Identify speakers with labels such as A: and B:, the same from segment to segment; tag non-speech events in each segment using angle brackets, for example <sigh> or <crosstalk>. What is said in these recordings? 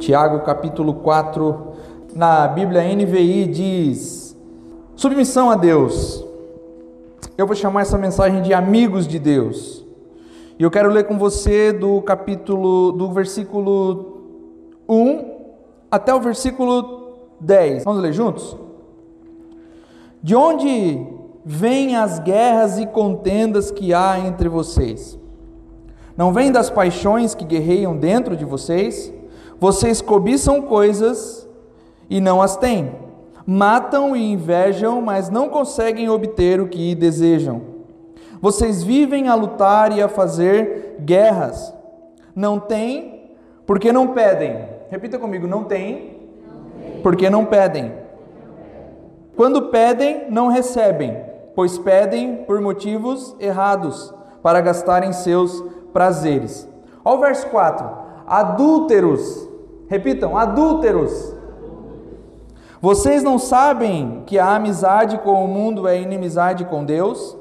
A: Tiago capítulo 4, na Bíblia NVI diz: Submissão a Deus. Eu vou chamar essa mensagem de amigos de Deus. E eu quero ler com você do capítulo do versículo 1 até o versículo 10. Vamos ler juntos? De onde vêm as guerras e contendas que há entre vocês? Não vêm das paixões que guerreiam dentro de vocês? Vocês cobiçam coisas e não as têm. Matam e invejam, mas não conseguem obter o que desejam. Vocês vivem a lutar e a fazer guerras. Não têm, porque não pedem. Repita comigo: não têm, porque não pedem. Quando pedem, não recebem, pois pedem por motivos errados, para gastarem seus prazeres. Olha o verso 4: adúlteros, repitam, adúlteros. Vocês não sabem que a amizade com o mundo é inimizade com Deus?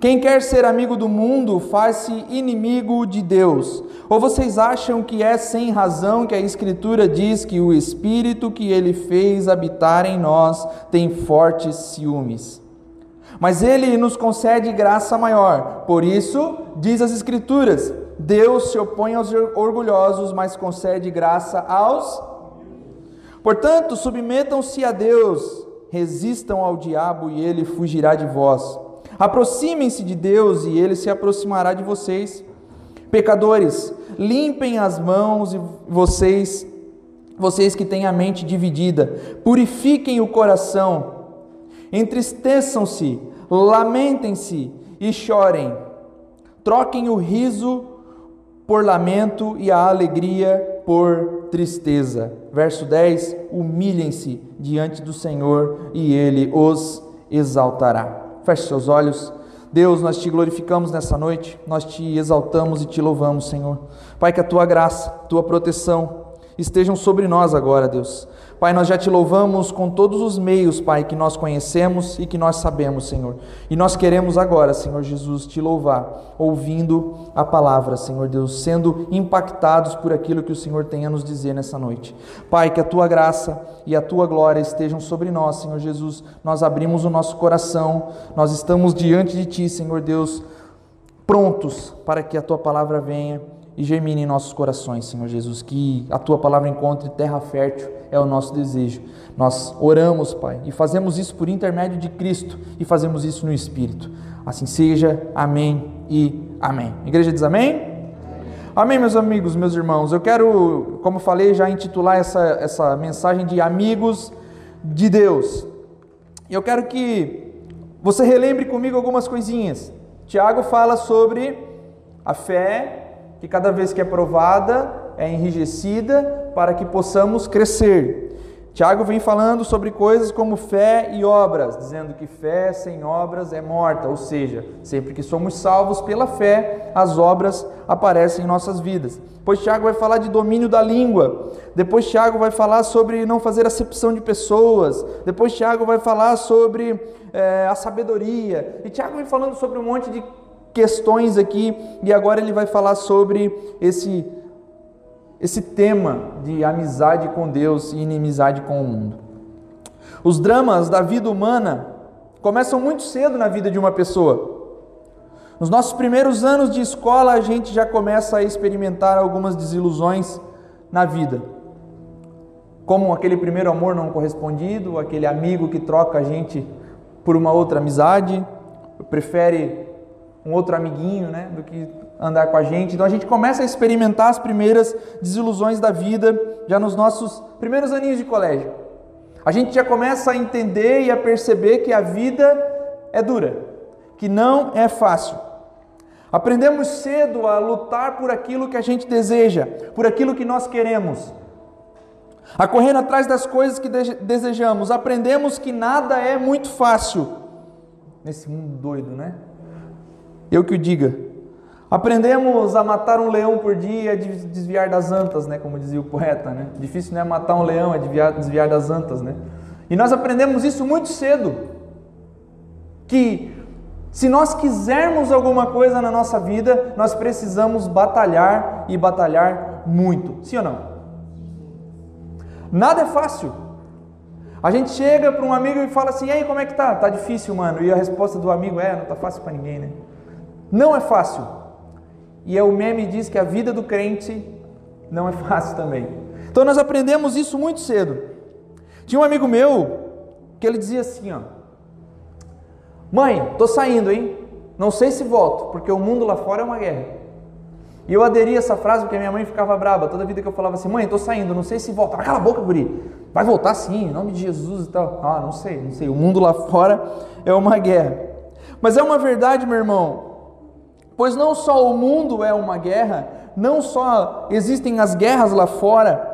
A: Quem quer ser amigo do mundo faz-se inimigo de Deus. Ou vocês acham que é sem razão que a Escritura diz que o Espírito que ele fez habitar em nós tem fortes ciúmes? Mas ele nos concede graça maior. Por isso, diz as Escrituras: Deus se opõe aos orgulhosos, mas concede graça aos. Portanto, submetam-se a Deus, resistam ao diabo e ele fugirá de vós. Aproximem-se de Deus e ele se aproximará de vocês. Pecadores, limpem as mãos e vocês, vocês que têm a mente dividida, purifiquem o coração. Entristeçam-se, lamentem-se e chorem. Troquem o riso por lamento e a alegria por tristeza. Verso 10: Humilhem-se diante do Senhor e ele os exaltará. Feche seus olhos. Deus, nós te glorificamos nessa noite, nós te exaltamos e te louvamos, Senhor. Pai, que a tua graça, tua proteção estejam sobre nós agora, Deus. Pai, nós já te louvamos com todos os meios, Pai, que nós conhecemos e que nós sabemos, Senhor. E nós queremos agora, Senhor Jesus, te louvar, ouvindo a palavra, Senhor Deus, sendo impactados por aquilo que o Senhor tem a nos dizer nessa noite. Pai, que a tua graça e a tua glória estejam sobre nós, Senhor Jesus. Nós abrimos o nosso coração, nós estamos diante de ti, Senhor Deus, prontos para que a tua palavra venha e germine em nossos corações, Senhor Jesus, que a tua palavra encontre terra fértil, é o nosso desejo. Nós oramos, Pai, e fazemos isso por intermédio de Cristo e fazemos isso no Espírito. Assim seja, amém e amém. A igreja diz amém? Amém, meus amigos, meus irmãos. Eu quero, como falei, já intitular essa, essa mensagem de amigos de Deus. Eu quero que você relembre comigo algumas coisinhas. Tiago fala sobre a fé que cada vez que é provada é enrijecida para que possamos crescer. Tiago vem falando sobre coisas como fé e obras, dizendo que fé sem obras é morta, ou seja, sempre que somos salvos pela fé, as obras aparecem em nossas vidas. Depois Tiago vai falar de domínio da língua. Depois Tiago vai falar sobre não fazer acepção de pessoas. Depois Tiago vai falar sobre é, a sabedoria. E Tiago vem falando sobre um monte de questões aqui e agora ele vai falar sobre esse esse tema de amizade com Deus e inimizade com o mundo. Os dramas da vida humana começam muito cedo na vida de uma pessoa. Nos nossos primeiros anos de escola, a gente já começa a experimentar algumas desilusões na vida. Como aquele primeiro amor não correspondido, aquele amigo que troca a gente por uma outra amizade, prefere um outro amiguinho, né, do que andar com a gente. Então a gente começa a experimentar as primeiras desilusões da vida já nos nossos primeiros aninhos de colégio. A gente já começa a entender e a perceber que a vida é dura, que não é fácil. Aprendemos cedo a lutar por aquilo que a gente deseja, por aquilo que nós queremos. A correr atrás das coisas que desejamos. Aprendemos que nada é muito fácil nesse mundo doido, né? Eu que o diga. Aprendemos a matar um leão por dia e desviar das antas, né? Como dizia o poeta, né? Difícil não é matar um leão, é desviar, desviar das antas, né? E nós aprendemos isso muito cedo. Que se nós quisermos alguma coisa na nossa vida, nós precisamos batalhar e batalhar muito. Sim ou não? Nada é fácil. A gente chega para um amigo e fala assim: "E aí, como é que tá? Tá difícil, mano?" E a resposta do amigo é: "Não tá fácil para ninguém, né?" Não é fácil. E é o meme diz que a vida do crente não é fácil também. Então nós aprendemos isso muito cedo. Tinha um amigo meu que ele dizia assim, ó: "Mãe, tô saindo, hein? Não sei se volto, porque o mundo lá fora é uma guerra." E eu aderi a essa frase porque minha mãe ficava braba toda vida que eu falava assim: "Mãe, tô saindo, não sei se volta." Cala a boca, guri. Vai voltar sim, em nome de Jesus e tal. Ah, não sei, não sei. O mundo lá fora é uma guerra. Mas é uma verdade, meu irmão, Pois não só o mundo é uma guerra, não só existem as guerras lá fora,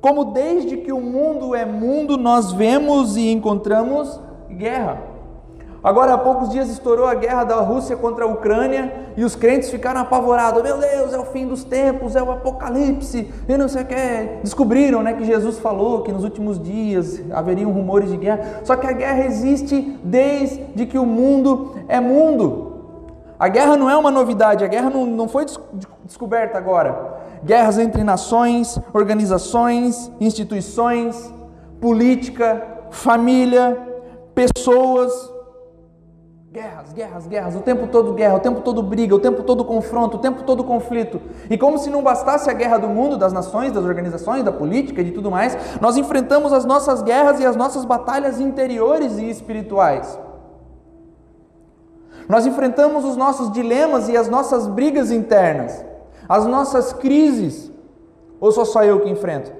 A: como desde que o mundo é mundo, nós vemos e encontramos guerra. Agora há poucos dias estourou a guerra da Rússia contra a Ucrânia e os crentes ficaram apavorados. Meu Deus, é o fim dos tempos, é o apocalipse, e não sei o que. Descobriram né, que Jesus falou que nos últimos dias haveriam rumores de guerra. Só que a guerra existe desde que o mundo é mundo. A guerra não é uma novidade, a guerra não, não foi descoberta agora. Guerras entre nações, organizações, instituições, política, família, pessoas. Guerras, guerras, guerras, o tempo todo guerra, o tempo todo briga, o tempo todo confronto, o tempo todo conflito. E como se não bastasse a guerra do mundo, das nações, das organizações, da política e de tudo mais, nós enfrentamos as nossas guerras e as nossas batalhas interiores e espirituais. Nós enfrentamos os nossos dilemas e as nossas brigas internas, as nossas crises. Ou sou só eu que enfrento?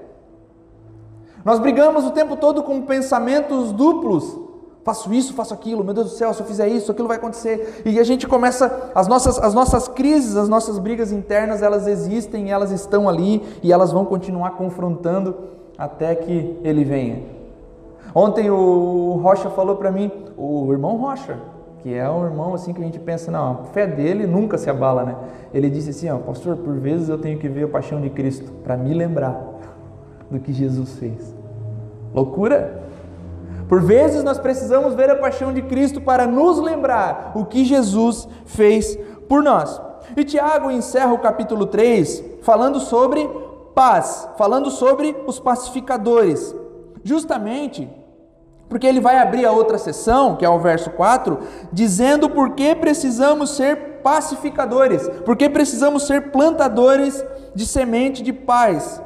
A: Nós brigamos o tempo todo com pensamentos duplos. Faço isso, faço aquilo, meu Deus do céu, se eu fizer isso, aquilo vai acontecer. E a gente começa, as nossas, as nossas crises, as nossas brigas internas, elas existem, elas estão ali e elas vão continuar confrontando até que ele venha. Ontem o Rocha falou para mim, o irmão Rocha, que é um irmão assim que a gente pensa, não, a fé dele nunca se abala, né? Ele disse assim, ó, pastor, por vezes eu tenho que ver a paixão de Cristo para me lembrar do que Jesus fez. Loucura? Por vezes nós precisamos ver a paixão de Cristo para nos lembrar o que Jesus fez por nós. E Tiago encerra o capítulo 3 falando sobre paz, falando sobre os pacificadores. Justamente porque ele vai abrir a outra sessão, que é o verso 4, dizendo por que precisamos ser pacificadores, por que precisamos ser plantadores de semente de paz.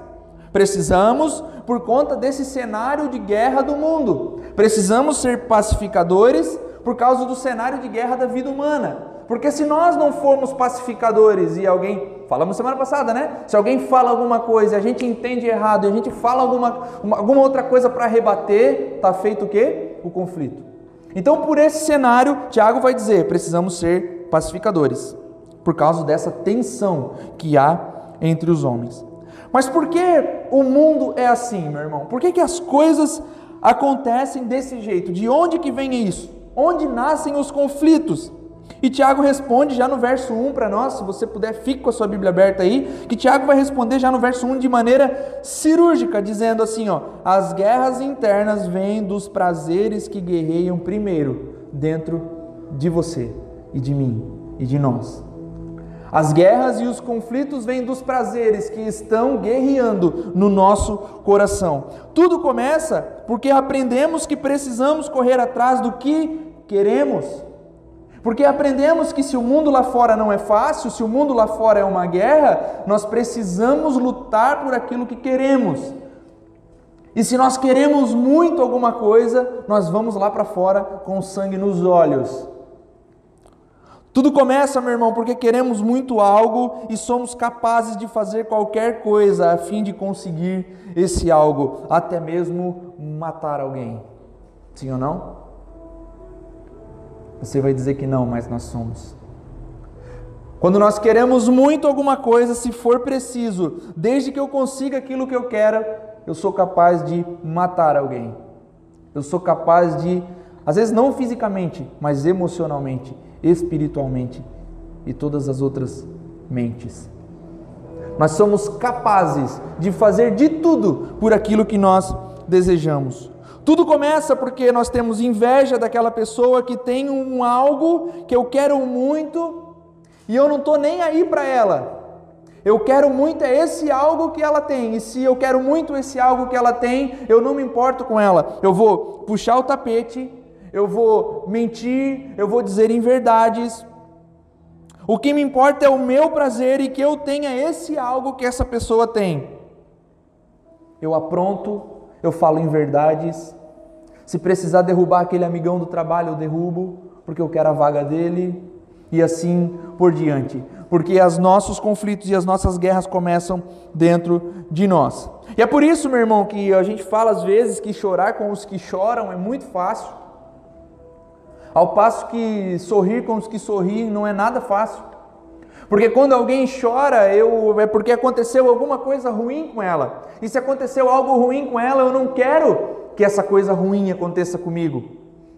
A: Precisamos por conta desse cenário de guerra do mundo. Precisamos ser pacificadores por causa do cenário de guerra da vida humana. Porque se nós não formos pacificadores e alguém, falamos semana passada, né? Se alguém fala alguma coisa a gente entende errado e a gente fala alguma, uma, alguma outra coisa para rebater, está feito o quê? O conflito. Então, por esse cenário, Tiago vai dizer: precisamos ser pacificadores, por causa dessa tensão que há entre os homens. Mas por que o mundo é assim, meu irmão? Por que, que as coisas acontecem desse jeito? De onde que vem isso? Onde nascem os conflitos? E Tiago responde já no verso 1 para nós, se você puder, fique com a sua Bíblia aberta aí, que Tiago vai responder já no verso 1 de maneira cirúrgica, dizendo assim, ó: "As guerras internas vêm dos prazeres que guerreiam primeiro dentro de você e de mim e de nós. As guerras e os conflitos vêm dos prazeres que estão guerreando no nosso coração. Tudo começa porque aprendemos que precisamos correr atrás do que queremos. Porque aprendemos que se o mundo lá fora não é fácil, se o mundo lá fora é uma guerra, nós precisamos lutar por aquilo que queremos. E se nós queremos muito alguma coisa, nós vamos lá para fora com sangue nos olhos. Tudo começa, meu irmão, porque queremos muito algo e somos capazes de fazer qualquer coisa a fim de conseguir esse algo, até mesmo matar alguém. Sim ou não? Você vai dizer que não, mas nós somos. Quando nós queremos muito alguma coisa, se for preciso, desde que eu consiga aquilo que eu quero, eu sou capaz de matar alguém. Eu sou capaz de, às vezes não fisicamente, mas emocionalmente, espiritualmente e todas as outras mentes. Nós somos capazes de fazer de tudo por aquilo que nós desejamos. Tudo começa porque nós temos inveja daquela pessoa que tem um algo que eu quero muito e eu não estou nem aí para ela. Eu quero muito é esse algo que ela tem. E se eu quero muito esse algo que ela tem, eu não me importo com ela. Eu vou puxar o tapete, eu vou mentir, eu vou dizer inverdades. O que me importa é o meu prazer e que eu tenha esse algo que essa pessoa tem. Eu apronto, eu falo em verdades. Se precisar derrubar aquele amigão do trabalho, eu derrubo, porque eu quero a vaga dele, e assim por diante porque os nossos conflitos e as nossas guerras começam dentro de nós. E é por isso, meu irmão, que a gente fala às vezes que chorar com os que choram é muito fácil, ao passo que sorrir com os que sorriem não é nada fácil. Porque quando alguém chora, eu, é porque aconteceu alguma coisa ruim com ela. E se aconteceu algo ruim com ela, eu não quero que essa coisa ruim aconteça comigo.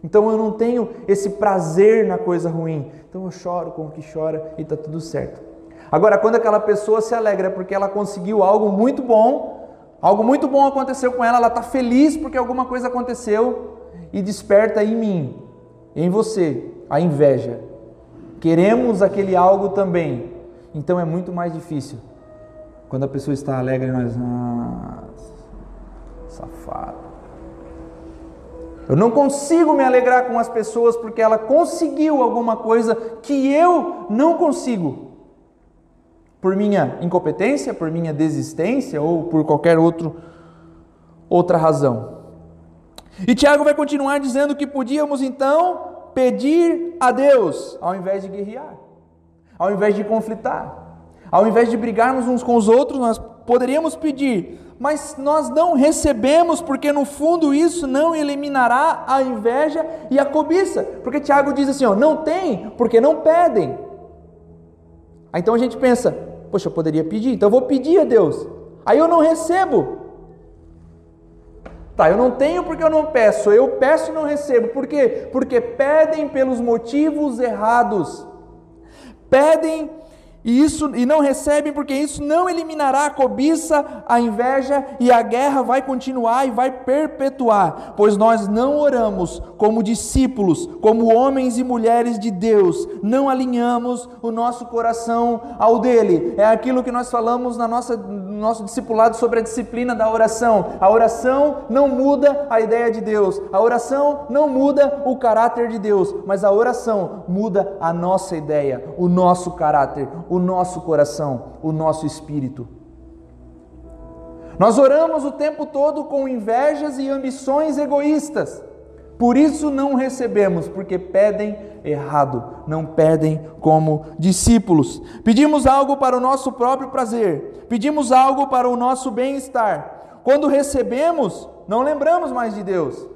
A: Então eu não tenho esse prazer na coisa ruim. Então eu choro com o que chora e está tudo certo. Agora, quando aquela pessoa se alegra porque ela conseguiu algo muito bom, algo muito bom aconteceu com ela, ela está feliz porque alguma coisa aconteceu e desperta em mim, em você, a inveja. Queremos aquele algo também. Então é muito mais difícil. Quando a pessoa está alegre, nós. Ah, safado. Eu não consigo me alegrar com as pessoas porque ela conseguiu alguma coisa que eu não consigo. Por minha incompetência, por minha desistência ou por qualquer outro, outra razão. E Tiago vai continuar dizendo que podíamos então pedir a Deus ao invés de guerrear, ao invés de conflitar, ao invés de brigarmos uns com os outros, nós poderíamos pedir mas nós não recebemos, porque no fundo isso não eliminará a inveja e a cobiça. Porque Tiago diz assim: ó, não tem, porque não pedem. Aí então a gente pensa: poxa, eu poderia pedir, então eu vou pedir a Deus. Aí eu não recebo. Tá, eu não tenho porque eu não peço, eu peço e não recebo. Por quê? Porque pedem pelos motivos errados. Pedem e isso e não recebem porque isso não eliminará a cobiça, a inveja e a guerra vai continuar e vai perpetuar, pois nós não oramos como discípulos, como homens e mulheres de Deus, não alinhamos o nosso coração ao dele. É aquilo que nós falamos na nossa no nosso discipulado sobre a disciplina da oração. A oração não muda a ideia de Deus. A oração não muda o caráter de Deus, mas a oração muda a nossa ideia, o nosso caráter, o o nosso coração, o nosso espírito. Nós oramos o tempo todo com invejas e ambições egoístas. Por isso não recebemos, porque pedem errado, não pedem como discípulos. Pedimos algo para o nosso próprio prazer, pedimos algo para o nosso bem-estar. Quando recebemos, não lembramos mais de Deus.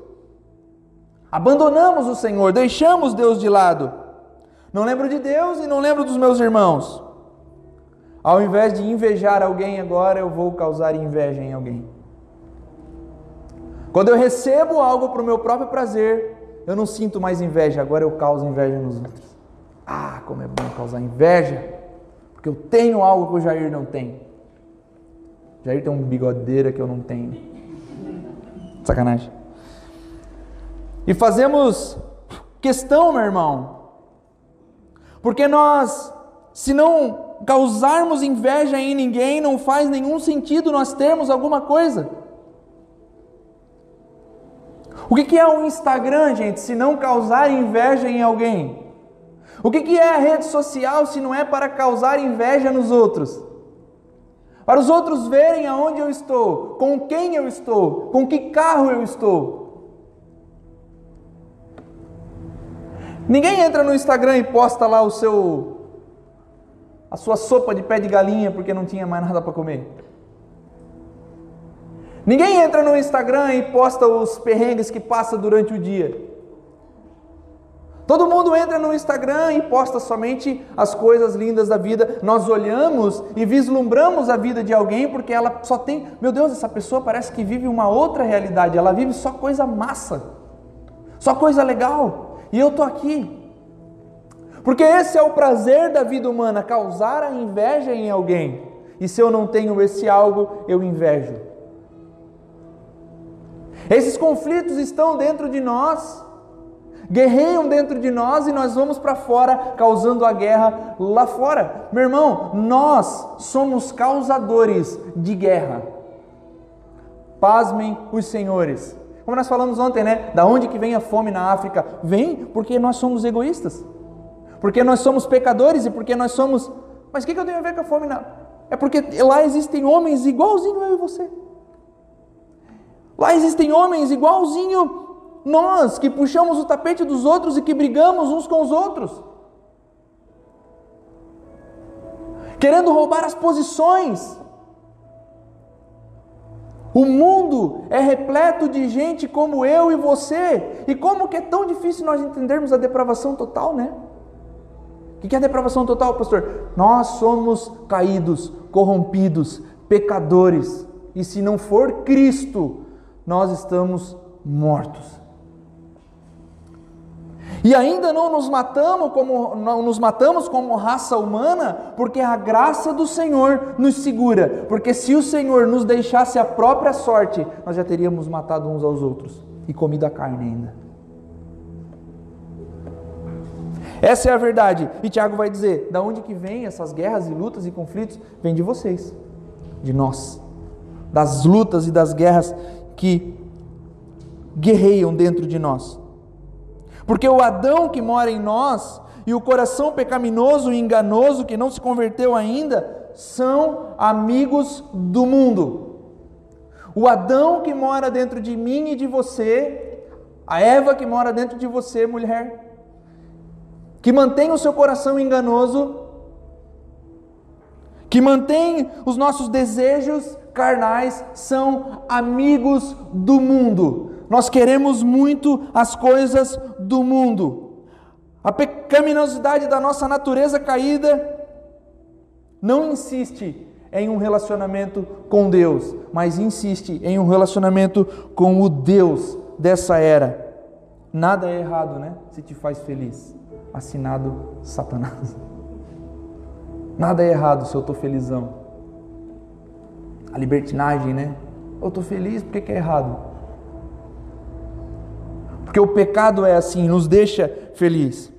A: Abandonamos o Senhor, deixamos Deus de lado. Não lembro de Deus e não lembro dos meus irmãos. Ao invés de invejar alguém agora, eu vou causar inveja em alguém. Quando eu recebo algo para o meu próprio prazer, eu não sinto mais inveja, agora eu causo inveja nos outros. Ah, como é bom causar inveja, porque eu tenho algo que o Jair não tem. Jair tem um bigodeira que eu não tenho. Sacanagem. E fazemos questão, meu irmão, porque nós, se não causarmos inveja em ninguém, não faz nenhum sentido nós termos alguma coisa. O que é o Instagram, gente, se não causar inveja em alguém? O que é a rede social se não é para causar inveja nos outros? Para os outros verem aonde eu estou, com quem eu estou, com que carro eu estou. Ninguém entra no Instagram e posta lá o seu a sua sopa de pé de galinha porque não tinha mais nada para comer. Ninguém entra no Instagram e posta os perrengues que passa durante o dia. Todo mundo entra no Instagram e posta somente as coisas lindas da vida. Nós olhamos e vislumbramos a vida de alguém porque ela só tem, meu Deus, essa pessoa parece que vive uma outra realidade. Ela vive só coisa massa, só coisa legal. E eu tô aqui porque esse é o prazer da vida humana, causar a inveja em alguém. E se eu não tenho esse algo, eu invejo. Esses conflitos estão dentro de nós. guerreiam dentro de nós e nós vamos para fora causando a guerra lá fora. Meu irmão, nós somos causadores de guerra. Pasmem os senhores. Como nós falamos ontem, né? Da onde que vem a fome na África? Vem porque nós somos egoístas. Porque nós somos pecadores e porque nós somos. Mas o que, que eu tenho a ver com a fome na. É porque lá existem homens igualzinho eu e você. Lá existem homens igualzinho nós, que puxamos o tapete dos outros e que brigamos uns com os outros. Querendo roubar as posições. O mundo é repleto de gente como eu e você. E como que é tão difícil nós entendermos a depravação total, né? O que é a depravação total, pastor? Nós somos caídos, corrompidos, pecadores. E se não for Cristo, nós estamos mortos. E ainda não nos matamos como não nos matamos como raça humana, porque a graça do Senhor nos segura. Porque se o Senhor nos deixasse a própria sorte, nós já teríamos matado uns aos outros e comido a carne ainda. Essa é a verdade. E Tiago vai dizer: da onde que vem essas guerras e lutas e conflitos? Vem de vocês, de nós, das lutas e das guerras que guerreiam dentro de nós. Porque o Adão que mora em nós e o coração pecaminoso e enganoso que não se converteu ainda são amigos do mundo. O Adão que mora dentro de mim e de você, a Eva que mora dentro de você, mulher, que mantém o seu coração enganoso, que mantém os nossos desejos carnais, são amigos do mundo. Nós queremos muito as coisas do mundo. A pecaminosidade da nossa natureza caída não insiste em um relacionamento com Deus, mas insiste em um relacionamento com o Deus dessa era. Nada é errado, né? Se te faz feliz. Assinado Satanás. Nada é errado se eu estou felizão. A libertinagem, né? Eu estou feliz, por que é errado? Porque o pecado é assim, nos deixa feliz.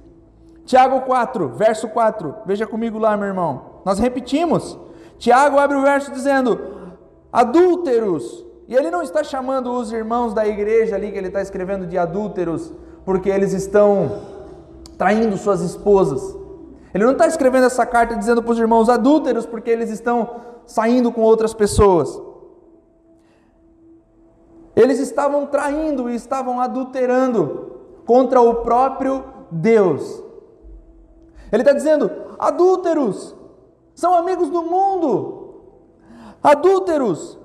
A: Tiago 4, verso 4. Veja comigo lá, meu irmão. Nós repetimos. Tiago abre o verso dizendo: adúlteros. E ele não está chamando os irmãos da igreja ali que ele está escrevendo de adúlteros, porque eles estão traindo suas esposas. Ele não está escrevendo essa carta dizendo para os irmãos adúlteros porque eles estão saindo com outras pessoas. Eles estavam traindo e estavam adulterando contra o próprio Deus. Ele está dizendo: adúlteros são amigos do mundo. Adúlteros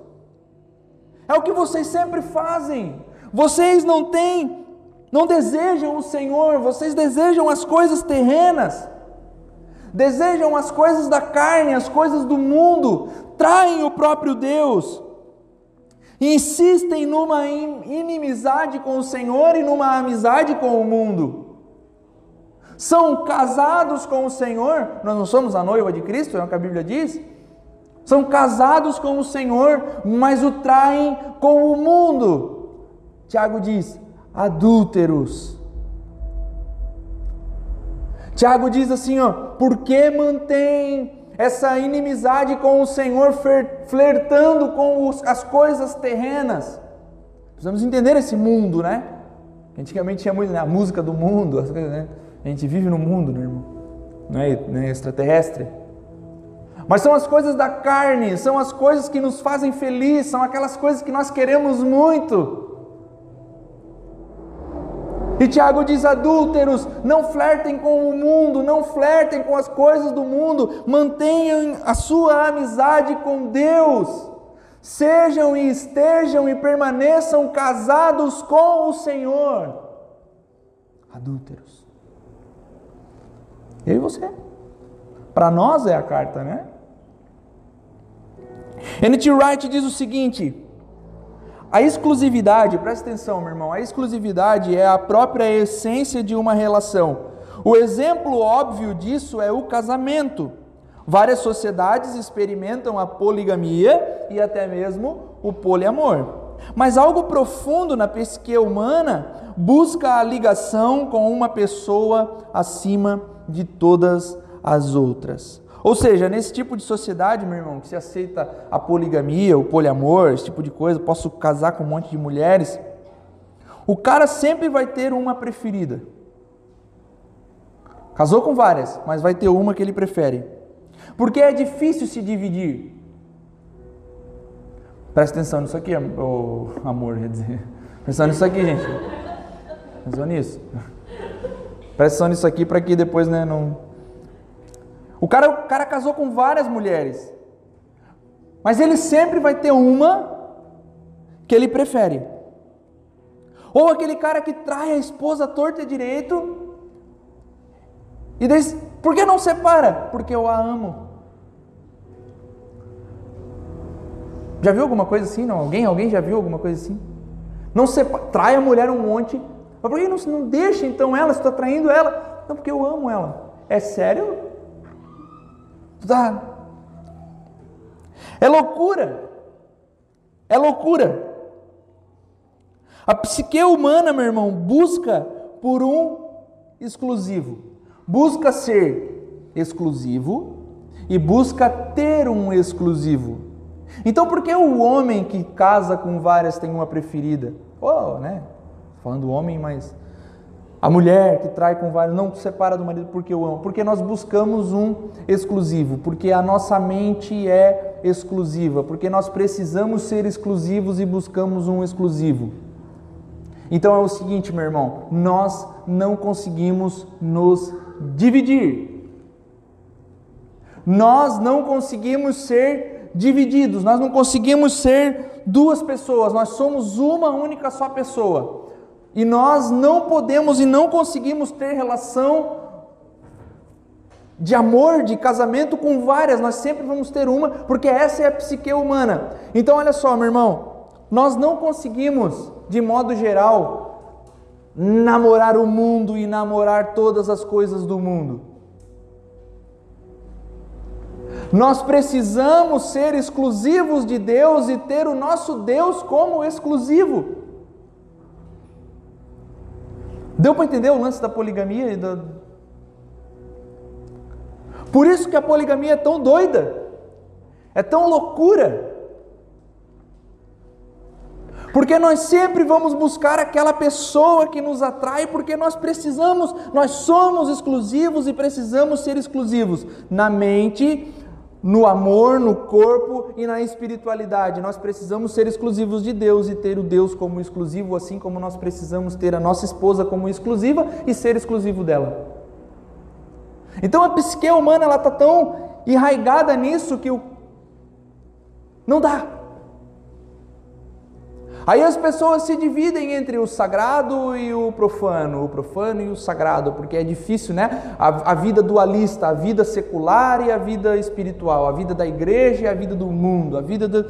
A: é o que vocês sempre fazem. Vocês não têm, não desejam o Senhor, vocês desejam as coisas terrenas, desejam as coisas da carne, as coisas do mundo, traem o próprio Deus insistem numa inimizade com o Senhor e numa amizade com o mundo. São casados com o Senhor, nós não somos a noiva de Cristo, é o que a Bíblia diz. São casados com o Senhor, mas o traem com o mundo. Tiago diz: adúlteros. Tiago diz assim, ó, porque mantém essa inimizade com o Senhor, flertando com os, as coisas terrenas. Precisamos entender esse mundo, né? Antigamente tinha muito né? a música do mundo, as coisas, né? A gente vive no mundo, né, irmão? Não é, não é extraterrestre. Mas são as coisas da carne, são as coisas que nos fazem feliz, são aquelas coisas que nós queremos muito. E Tiago diz: adúlteros, não flertem com o mundo, não flertem com as coisas do mundo, mantenham a sua amizade com Deus. Sejam e estejam e permaneçam casados com o Senhor. Adúlteros. Eu e você. Para nós é a carta, né? N.T. Wright diz o seguinte: a exclusividade, presta atenção, meu irmão, a exclusividade é a própria essência de uma relação. O exemplo óbvio disso é o casamento. Várias sociedades experimentam a poligamia e até mesmo o poliamor. mas algo profundo na psique humana busca a ligação com uma pessoa acima de todas as outras. Ou seja, nesse tipo de sociedade, meu irmão, que se aceita a poligamia, o poliamor, esse tipo de coisa, posso casar com um monte de mulheres, o cara sempre vai ter uma preferida. Casou com várias, mas vai ter uma que ele prefere. Porque é difícil se dividir. Presta atenção nisso aqui, oh, amor, quer dizer. Presta atenção nisso aqui, gente. Presta atenção nisso. Presta atenção nisso aqui para que depois né, não. O cara, o cara casou com várias mulheres. Mas ele sempre vai ter uma que ele prefere. Ou aquele cara que trai a esposa torta e direito. E diz, por que não separa? Porque eu a amo. Já viu alguma coisa assim? Não? Alguém? Alguém já viu alguma coisa assim? Não separa, trai a mulher um monte. Mas por que não, não deixa então ela? Você está traindo ela? Não, porque eu amo ela. É sério? Tá. É loucura. É loucura. A psique humana, meu irmão, busca por um exclusivo. Busca ser exclusivo e busca ter um exclusivo. Então, por que o homem que casa com várias tem uma preferida? Oh, né? Falando homem, mas a mulher que trai com vários não se separa do marido porque eu amo, porque nós buscamos um exclusivo, porque a nossa mente é exclusiva, porque nós precisamos ser exclusivos e buscamos um exclusivo. Então é o seguinte, meu irmão, nós não conseguimos nos dividir. Nós não conseguimos ser divididos, nós não conseguimos ser duas pessoas, nós somos uma única só pessoa. E nós não podemos e não conseguimos ter relação de amor, de casamento com várias, nós sempre vamos ter uma, porque essa é a psique humana. Então olha só, meu irmão, nós não conseguimos de modo geral, namorar o mundo e namorar todas as coisas do mundo. Nós precisamos ser exclusivos de Deus e ter o nosso Deus como exclusivo. Deu para entender o lance da poligamia? E da... Por isso que a poligamia é tão doida, é tão loucura. Porque nós sempre vamos buscar aquela pessoa que nos atrai, porque nós precisamos, nós somos exclusivos e precisamos ser exclusivos na mente, no amor, no corpo e na espiritualidade. Nós precisamos ser exclusivos de Deus e ter o Deus como exclusivo, assim como nós precisamos ter a nossa esposa como exclusiva e ser exclusivo dela. Então a psique humana ela está tão enraigada nisso que o... não dá. Aí as pessoas se dividem entre o sagrado e o profano, o profano e o sagrado, porque é difícil, né? A, a, vida dualista, a vida secular e a vida espiritual, a vida da igreja e a vida do mundo, a vida do.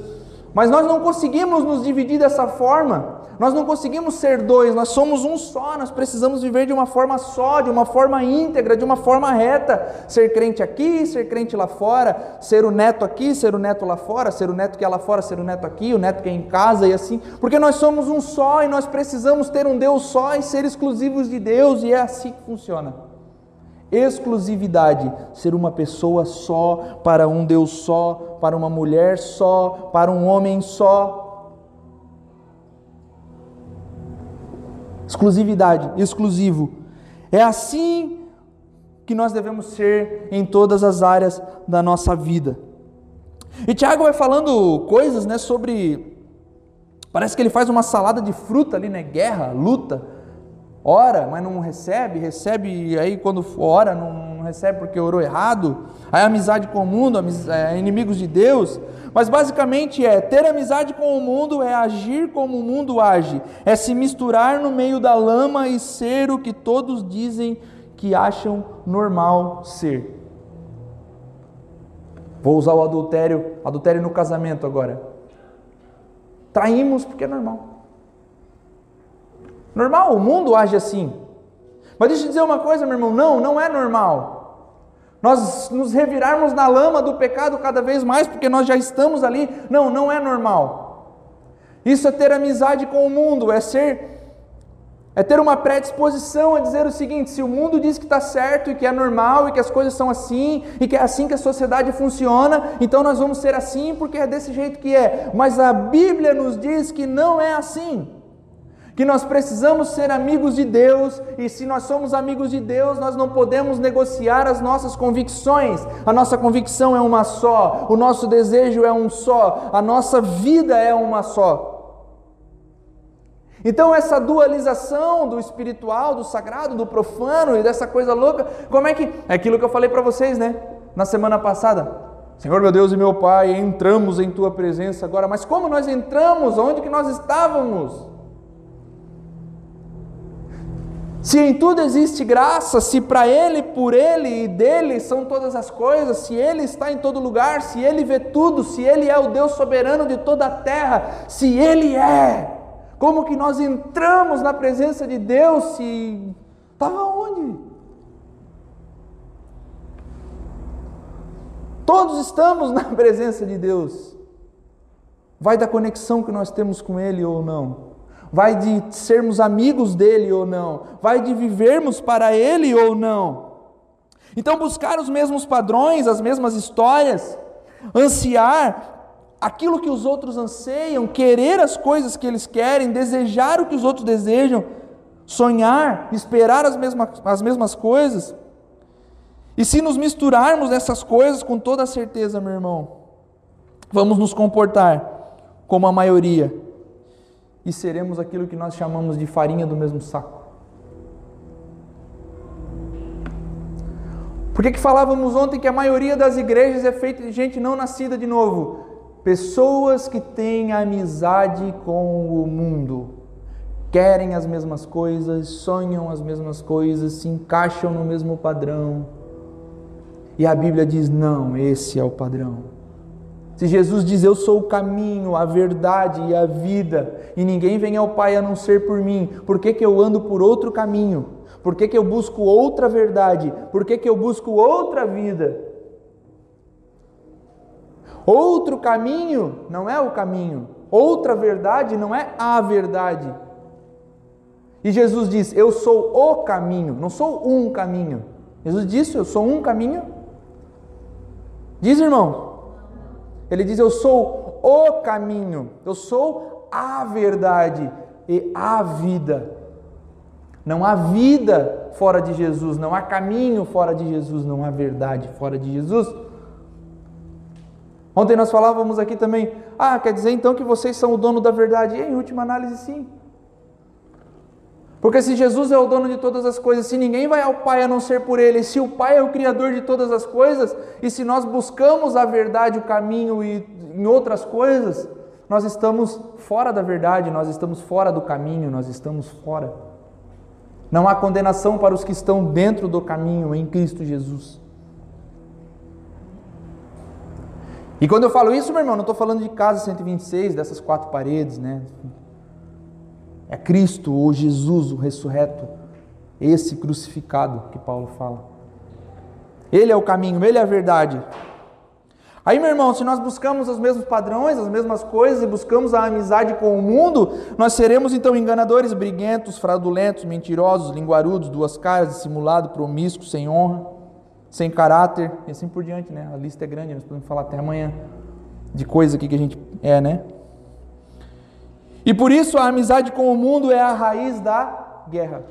A: Mas nós não conseguimos nos dividir dessa forma. Nós não conseguimos ser dois, nós somos um só, nós precisamos viver de uma forma só, de uma forma íntegra, de uma forma reta. Ser crente aqui, ser crente lá fora, ser o neto aqui, ser o neto lá fora, ser o neto que é lá fora, ser o neto aqui, o neto que é em casa e assim, porque nós somos um só e nós precisamos ter um Deus só e ser exclusivos de Deus, e é assim que funciona. Exclusividade, ser uma pessoa só, para um Deus só, para uma mulher só, para um homem só. Exclusividade, exclusivo. É assim que nós devemos ser em todas as áreas da nossa vida. E Tiago vai falando coisas, né, sobre parece que ele faz uma salada de fruta ali, né, guerra, luta, ora, mas não recebe, recebe e aí quando ora não recebe porque orou errado. Aí amizade com o mundo, é, inimigos de Deus. Mas basicamente é ter amizade com o mundo é agir como o mundo age, é se misturar no meio da lama e ser o que todos dizem que acham normal ser. Vou usar o adultério, adultério no casamento agora. Traímos porque é normal. Normal, o mundo age assim. Mas deixa eu dizer uma coisa, meu irmão, não, não é normal. Nós nos revirarmos na lama do pecado cada vez mais porque nós já estamos ali. Não, não é normal. Isso é ter amizade com o mundo, é ser é ter uma predisposição a dizer o seguinte: se o mundo diz que está certo e que é normal e que as coisas são assim e que é assim que a sociedade funciona, então nós vamos ser assim porque é desse jeito que é. Mas a Bíblia nos diz que não é assim. Que nós precisamos ser amigos de Deus e se nós somos amigos de Deus, nós não podemos negociar as nossas convicções. A nossa convicção é uma só, o nosso desejo é um só, a nossa vida é uma só. Então, essa dualização do espiritual, do sagrado, do profano e dessa coisa louca, como é que. É aquilo que eu falei para vocês, né? Na semana passada. Senhor meu Deus e meu Pai, entramos em tua presença agora, mas como nós entramos? Onde que nós estávamos? Se em tudo existe graça, se para Ele, por Ele e dele são todas as coisas, se Ele está em todo lugar, se Ele vê tudo, se Ele é o Deus soberano de toda a terra, se Ele é como que nós entramos na presença de Deus se estava onde? Todos estamos <laughs> na presença de Deus. Vai da conexão que nós temos com Ele ou não. Vai de sermos amigos dele ou não. Vai de vivermos para Ele ou não. Então, buscar os mesmos padrões, as mesmas histórias, ansiar aquilo que os outros anseiam, querer as coisas que eles querem, desejar o que os outros desejam, sonhar, esperar as mesmas, as mesmas coisas. E se nos misturarmos nessas coisas com toda certeza, meu irmão, vamos nos comportar como a maioria e seremos aquilo que nós chamamos de farinha do mesmo saco. Por que, falávamos ontem que a maioria das igrejas é feita de gente não nascida de novo? Pessoas que têm amizade com o mundo, querem as mesmas coisas, sonham as mesmas coisas, se encaixam no mesmo padrão. E a Bíblia diz: não, esse é o padrão. Se Jesus diz: Eu sou o caminho, a verdade e a vida, e ninguém vem ao Pai a não ser por mim, por que, que eu ando por outro caminho? Por que, que eu busco outra verdade? Por que, que eu busco outra vida? Outro caminho não é o caminho, outra verdade não é a verdade. E Jesus diz: Eu sou o caminho, não sou um caminho. Jesus disse: Eu sou um caminho. Diz, irmão. Ele diz: Eu sou o caminho, eu sou a verdade e a vida. Não há vida fora de Jesus, não há caminho fora de Jesus, não há verdade fora de Jesus. Ontem nós falávamos aqui também, ah, quer dizer então que vocês são o dono da verdade? E em última análise, sim. Porque se Jesus é o dono de todas as coisas, se ninguém vai ao Pai a não ser por Ele, se o Pai é o Criador de todas as coisas, e se nós buscamos a verdade, o caminho e em outras coisas, nós estamos fora da verdade, nós estamos fora do caminho, nós estamos fora. Não há condenação para os que estão dentro do caminho em Cristo Jesus. E quando eu falo isso, meu irmão, não estou falando de casa 126, dessas quatro paredes, né? É Cristo, ou Jesus, o ressurreto, esse crucificado que Paulo fala. Ele é o caminho, ele é a verdade. Aí, meu irmão, se nós buscamos os mesmos padrões, as mesmas coisas e buscamos a amizade com o mundo, nós seremos então enganadores, briguentos, fraudulentos, mentirosos, linguarudos, duas caras, dissimulados, promíscuos, sem honra sem caráter e assim por diante, né? A lista é grande, nós podemos falar até amanhã de coisa aqui que a gente é, né? E por isso a amizade com o mundo é a raiz da guerra.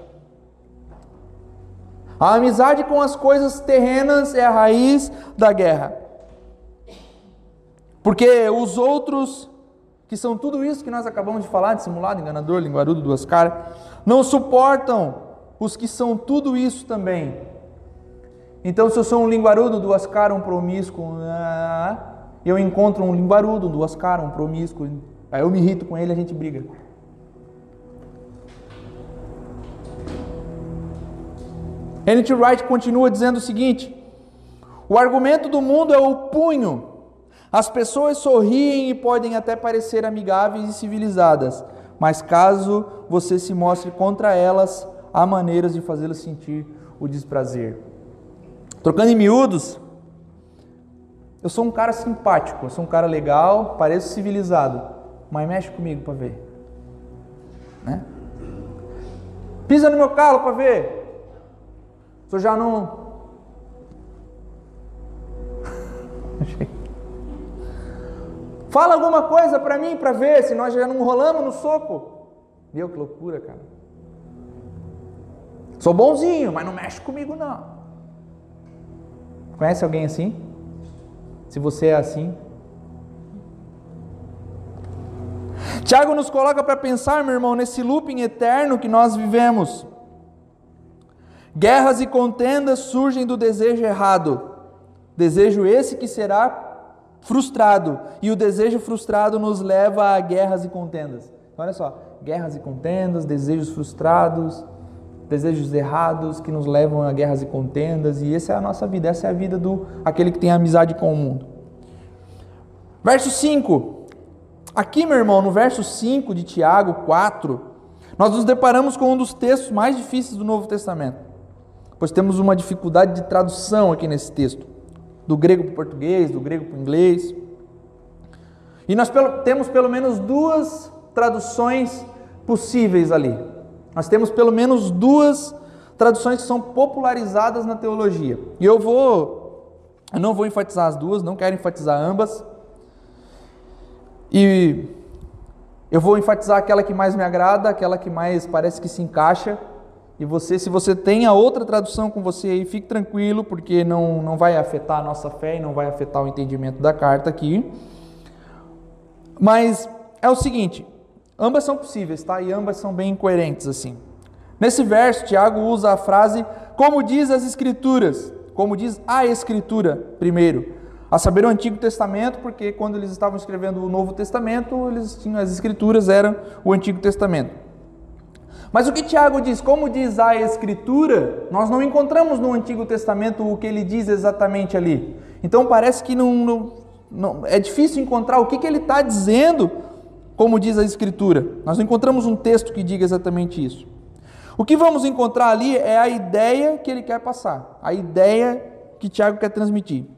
A: A amizade com as coisas terrenas é a raiz da guerra. Porque os outros, que são tudo isso que nós acabamos de falar, dissimulado, enganador, linguarudo, duas caras, não suportam os que são tudo isso também. Então, se eu sou um linguarudo, duas caras, um promíscuo, ah, eu encontro um linguarudo, duas caras, um promíscuo, aí eu me irrito com ele, a gente briga. N.T. Wright continua dizendo o seguinte: o argumento do mundo é o punho. As pessoas sorriem e podem até parecer amigáveis e civilizadas, mas caso você se mostre contra elas, há maneiras de fazê-las sentir o desprazer. Trocando em miúdos, eu sou um cara simpático, eu sou um cara legal, pareço civilizado. Mas mexe comigo para ver. Né? Pisa no meu calo para ver. Se eu já não. <laughs> Fala alguma coisa para mim para ver se nós já não rolamos no soco. Meu, que loucura, cara. Sou bonzinho, mas não mexe comigo não. Conhece alguém assim? Se você é assim, Tiago nos coloca para pensar, meu irmão, nesse looping eterno que nós vivemos. Guerras e contendas surgem do desejo errado. Desejo esse que será frustrado. E o desejo frustrado nos leva a guerras e contendas. Então, olha só: guerras e contendas, desejos frustrados, desejos errados que nos levam a guerras e contendas. E essa é a nossa vida, essa é a vida do aquele que tem amizade com o mundo. Verso 5. Aqui, meu irmão, no verso 5 de Tiago 4, nós nos deparamos com um dos textos mais difíceis do Novo Testamento, pois temos uma dificuldade de tradução aqui nesse texto, do grego para o português, do grego para o inglês. E nós temos pelo menos duas traduções possíveis ali. Nós temos pelo menos duas traduções que são popularizadas na teologia. E eu vou, eu não vou enfatizar as duas, não quero enfatizar ambas. E eu vou enfatizar aquela que mais me agrada, aquela que mais parece que se encaixa. E você, se você tem a outra tradução com você aí, fique tranquilo, porque não, não vai afetar a nossa fé e não vai afetar o entendimento da carta aqui. Mas é o seguinte, ambas são possíveis, tá? E ambas são bem incoerentes assim. Nesse verso, Tiago usa a frase como diz as escrituras, como diz a escritura primeiro a saber o Antigo Testamento, porque quando eles estavam escrevendo o Novo Testamento, eles tinham as escrituras eram o Antigo Testamento. Mas o que Tiago diz, como diz a Escritura, nós não encontramos no Antigo Testamento o que ele diz exatamente ali. Então parece que não, não, não é difícil encontrar o que, que ele está dizendo, como diz a Escritura. Nós não encontramos um texto que diga exatamente isso. O que vamos encontrar ali é a ideia que ele quer passar, a ideia que Tiago quer transmitir.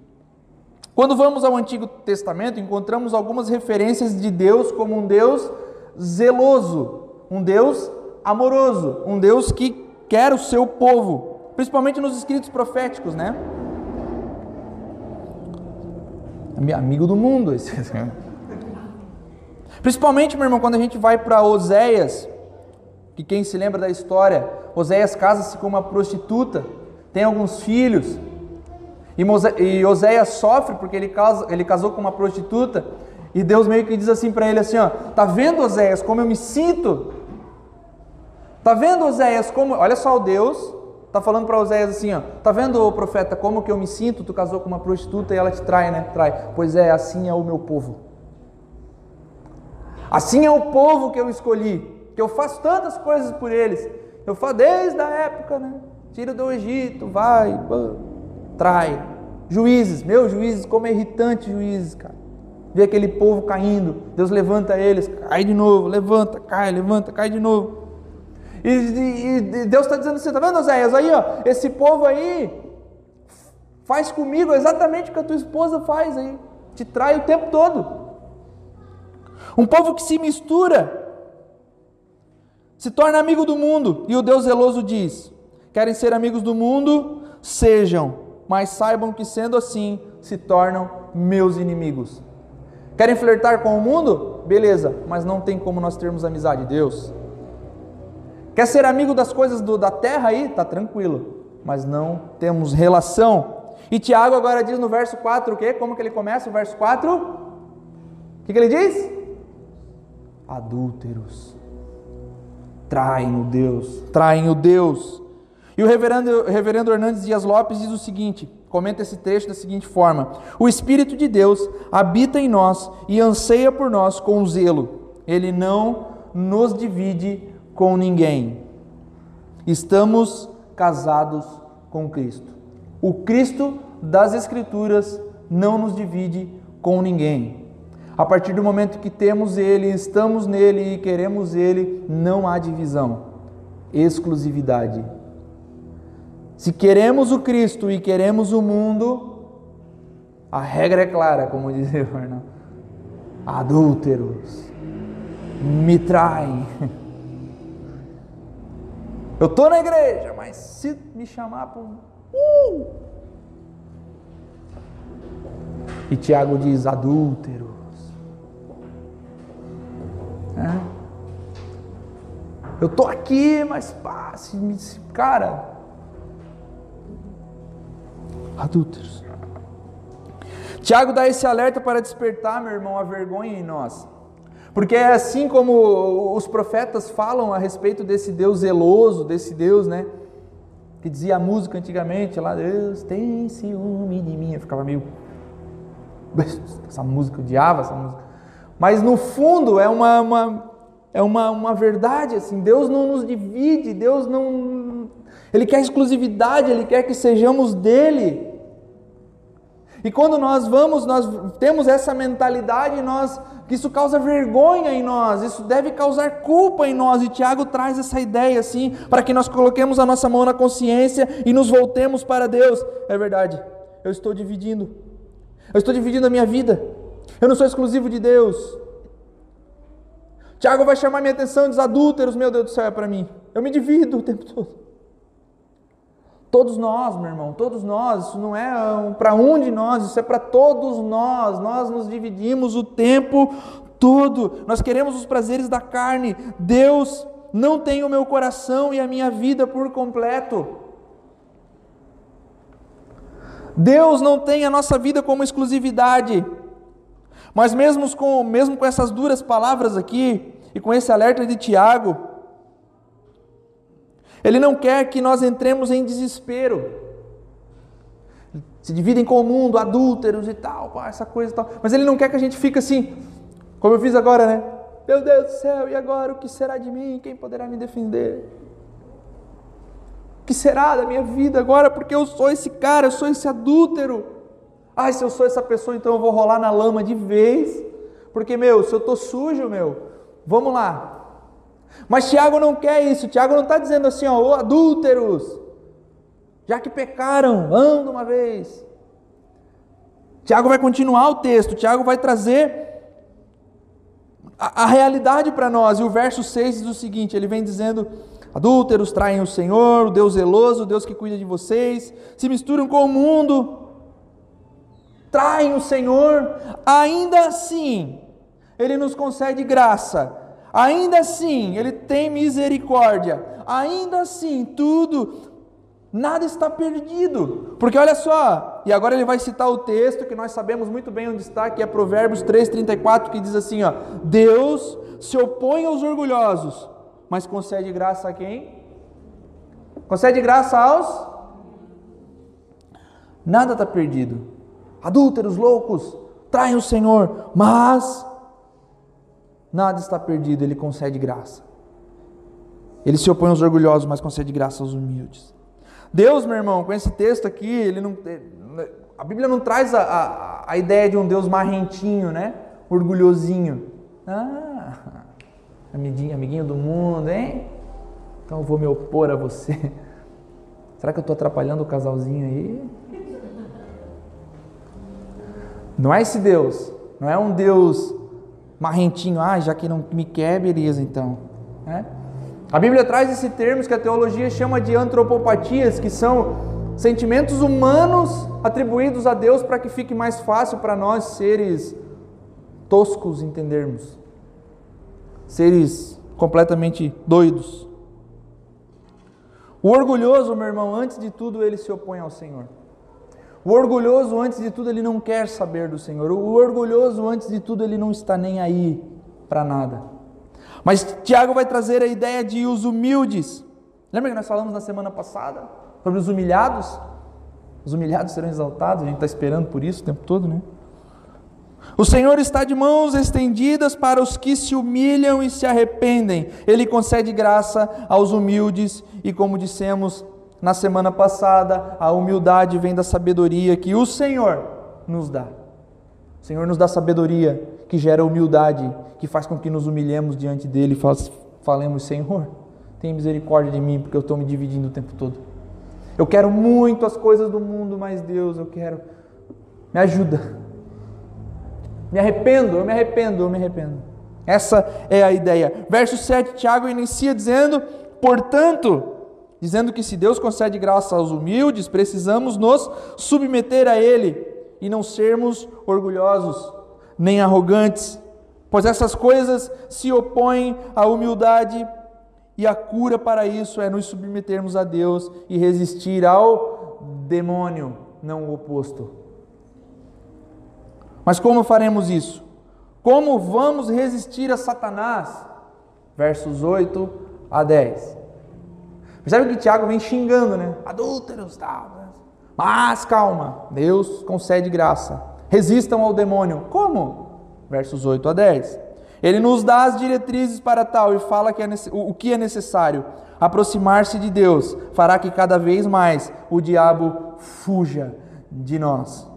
A: Quando vamos ao Antigo Testamento, encontramos algumas referências de Deus como um Deus zeloso, um Deus amoroso, um Deus que quer o seu povo, principalmente nos escritos proféticos, né? Amigo do mundo esse. <laughs> Principalmente, meu irmão, quando a gente vai para Oséias, que quem se lembra da história, Oséias casa-se com uma prostituta, tem alguns filhos, e, Mose, e Oséias sofre porque ele, casa, ele casou com uma prostituta. E Deus meio que diz assim para ele assim, ó, tá vendo Oséias como eu me sinto? Tá vendo Oséias como, olha só o Deus, tá falando para Oséias assim, ó, tá vendo profeta como que eu me sinto? Tu casou com uma prostituta e ela te trai, né? Trai. Pois é, assim é o meu povo. Assim é o povo que eu escolhi, que eu faço tantas coisas por eles. Eu faço desde a época, né? Tira do Egito, vai, trai. Juízes, meus juízes, como é irritante juízes, cara. Ver aquele povo caindo, Deus levanta eles, cai de novo, levanta, cai, levanta, cai de novo. E, e, e Deus está dizendo assim, tá vendo, Oséias? Aí, ó, esse povo aí faz comigo exatamente o que a tua esposa faz aí, te trai o tempo todo. Um povo que se mistura, se torna amigo do mundo, e o Deus zeloso diz: querem ser amigos do mundo? Sejam mas saibam que sendo assim se tornam meus inimigos. Querem flertar com o mundo? Beleza, mas não tem como nós termos amizade, Deus. Quer ser amigo das coisas do, da terra aí? Tá tranquilo, mas não temos relação. E Tiago agora diz no verso 4 o quê? Como que ele começa o verso 4? O que, que ele diz? Adúlteros. Traem o Deus, traem o Deus. E o reverendo, reverendo Hernandes Dias Lopes diz o seguinte: comenta esse trecho da seguinte forma: O Espírito de Deus habita em nós e anseia por nós com zelo. Ele não nos divide com ninguém. Estamos casados com Cristo. O Cristo das Escrituras não nos divide com ninguém. A partir do momento que temos Ele, estamos nele e queremos Ele, não há divisão, exclusividade. Se queremos o Cristo e queremos o mundo, a regra é clara, como dizia <laughs> o Arnaldo. Adúlteros. me traem. <laughs> Eu estou na igreja, mas se me chamar para uh! E Tiago diz: adúlteros. É. Eu estou aqui, mas pá, se me, cara, adúlteros. Tiago dá esse alerta para despertar, meu irmão, a vergonha em nós. Porque é assim como os profetas falam a respeito desse Deus zeloso, desse Deus, né? Que dizia a música antigamente lá, Deus tem ciúme de mim. Eu ficava meio. Essa música, odiava essa música. Mas no fundo é uma, uma é uma, uma verdade assim. Deus não nos divide, Deus não. Ele quer exclusividade, Ele quer que sejamos dele. E quando nós vamos, nós temos essa mentalidade, nós que isso causa vergonha em nós, isso deve causar culpa em nós. E Tiago traz essa ideia assim, para que nós coloquemos a nossa mão na consciência e nos voltemos para Deus. É verdade, eu estou dividindo, eu estou dividindo a minha vida, eu não sou exclusivo de Deus. Tiago vai chamar minha atenção dos adúlteros, meu Deus do céu, é para mim. Eu me divido o tempo todo. Todos nós, meu irmão, todos nós, isso não é para um de nós, isso é para todos nós. Nós nos dividimos o tempo todo. Nós queremos os prazeres da carne. Deus não tem o meu coração e a minha vida por completo. Deus não tem a nossa vida como exclusividade. Mas mesmo com, mesmo com essas duras palavras aqui, e com esse alerta de Tiago, ele não quer que nós entremos em desespero. Se dividem com o mundo, adúlteros e tal, essa coisa e tal. Mas ele não quer que a gente fique assim, como eu fiz agora, né? Meu Deus do céu, e agora o que será de mim? Quem poderá me defender? O que será da minha vida agora? Porque eu sou esse cara, eu sou esse adúltero. Ai, se eu sou essa pessoa, então eu vou rolar na lama de vez. Porque, meu, se eu estou sujo, meu, vamos lá, mas Tiago não quer isso. Tiago não está dizendo assim, ó, adúlteros, já que pecaram, anda uma vez. Tiago vai continuar o texto, Tiago vai trazer a, a realidade para nós. E o verso 6 diz o seguinte: ele vem dizendo. Adúlteros traem o Senhor, o Deus zeloso, o Deus que cuida de vocês, se misturam com o mundo, traem o Senhor, ainda assim, Ele nos concede graça, Ainda assim, Ele tem misericórdia. Ainda assim, tudo, nada está perdido. Porque olha só, e agora ele vai citar o texto que nós sabemos muito bem onde está, que é Provérbios 3,34, que diz assim: ó, Deus se opõe aos orgulhosos, mas concede graça a quem? Concede graça aos? Nada está perdido. Adúlteros, loucos, traem o Senhor, mas Nada está perdido, ele concede graça. Ele se opõe aos orgulhosos, mas concede graça aos humildes. Deus, meu irmão, com esse texto aqui, ele não, a Bíblia não traz a, a, a ideia de um Deus marrentinho, né? Orgulhosinho. Ah, amiguinho, amiguinho do mundo, hein? Então eu vou me opor a você. Será que eu estou atrapalhando o casalzinho aí? Não é esse Deus. Não é um Deus marrentinho, ah, já que não me quer, beleza então. Né? A Bíblia traz esse termo que a teologia chama de antropopatias, que são sentimentos humanos atribuídos a Deus para que fique mais fácil para nós, seres toscos, entendermos. Seres completamente doidos. O orgulhoso, meu irmão, antes de tudo, ele se opõe ao Senhor. O orgulhoso, antes de tudo, ele não quer saber do Senhor. O orgulhoso, antes de tudo, ele não está nem aí para nada. Mas Tiago vai trazer a ideia de os humildes. Lembra que nós falamos na semana passada sobre os humilhados? Os humilhados serão exaltados, a gente está esperando por isso o tempo todo, né? O Senhor está de mãos estendidas para os que se humilham e se arrependem. Ele concede graça aos humildes e, como dissemos, na semana passada, a humildade vem da sabedoria que o Senhor nos dá. O Senhor nos dá sabedoria que gera humildade, que faz com que nos humilhemos diante dele e falemos: Senhor, tenha misericórdia de mim, porque eu estou me dividindo o tempo todo. Eu quero muito as coisas do mundo, mas Deus, eu quero. Me ajuda. Me arrependo, eu me arrependo, eu me arrependo. Essa é a ideia. Verso 7, Tiago inicia dizendo: Portanto, dizendo que se Deus concede graça aos humildes, precisamos nos submeter a Ele e não sermos orgulhosos nem arrogantes, pois essas coisas se opõem à humildade e a cura para isso é nos submetermos a Deus e resistir ao demônio, não o oposto. Mas como faremos isso? Como vamos resistir a Satanás? Versos 8 a 10. Percebe que Tiago vem xingando, né? Adúlteros, tá. Mas calma, Deus concede graça. Resistam ao demônio. Como? Versos 8 a 10. Ele nos dá as diretrizes para tal e fala que é o que é necessário. Aproximar-se de Deus fará que cada vez mais o diabo fuja de nós.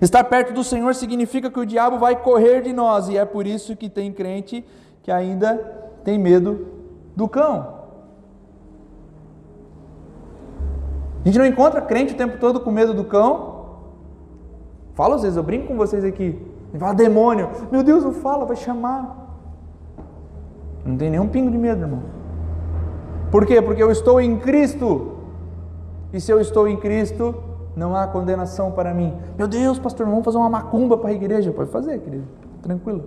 A: Estar perto do Senhor significa que o diabo vai correr de nós, e é por isso que tem crente que ainda tem medo do cão. A gente não encontra crente o tempo todo com medo do cão. Fala às vezes, eu brinco com vocês aqui. Fala, demônio, meu Deus, não fala, vai chamar. Não tem nenhum pingo de medo, irmão. Por quê? Porque eu estou em Cristo. E se eu estou em Cristo, não há condenação para mim. Meu Deus, pastor, vamos fazer uma macumba para a igreja. Pode fazer, querido. Tranquilo.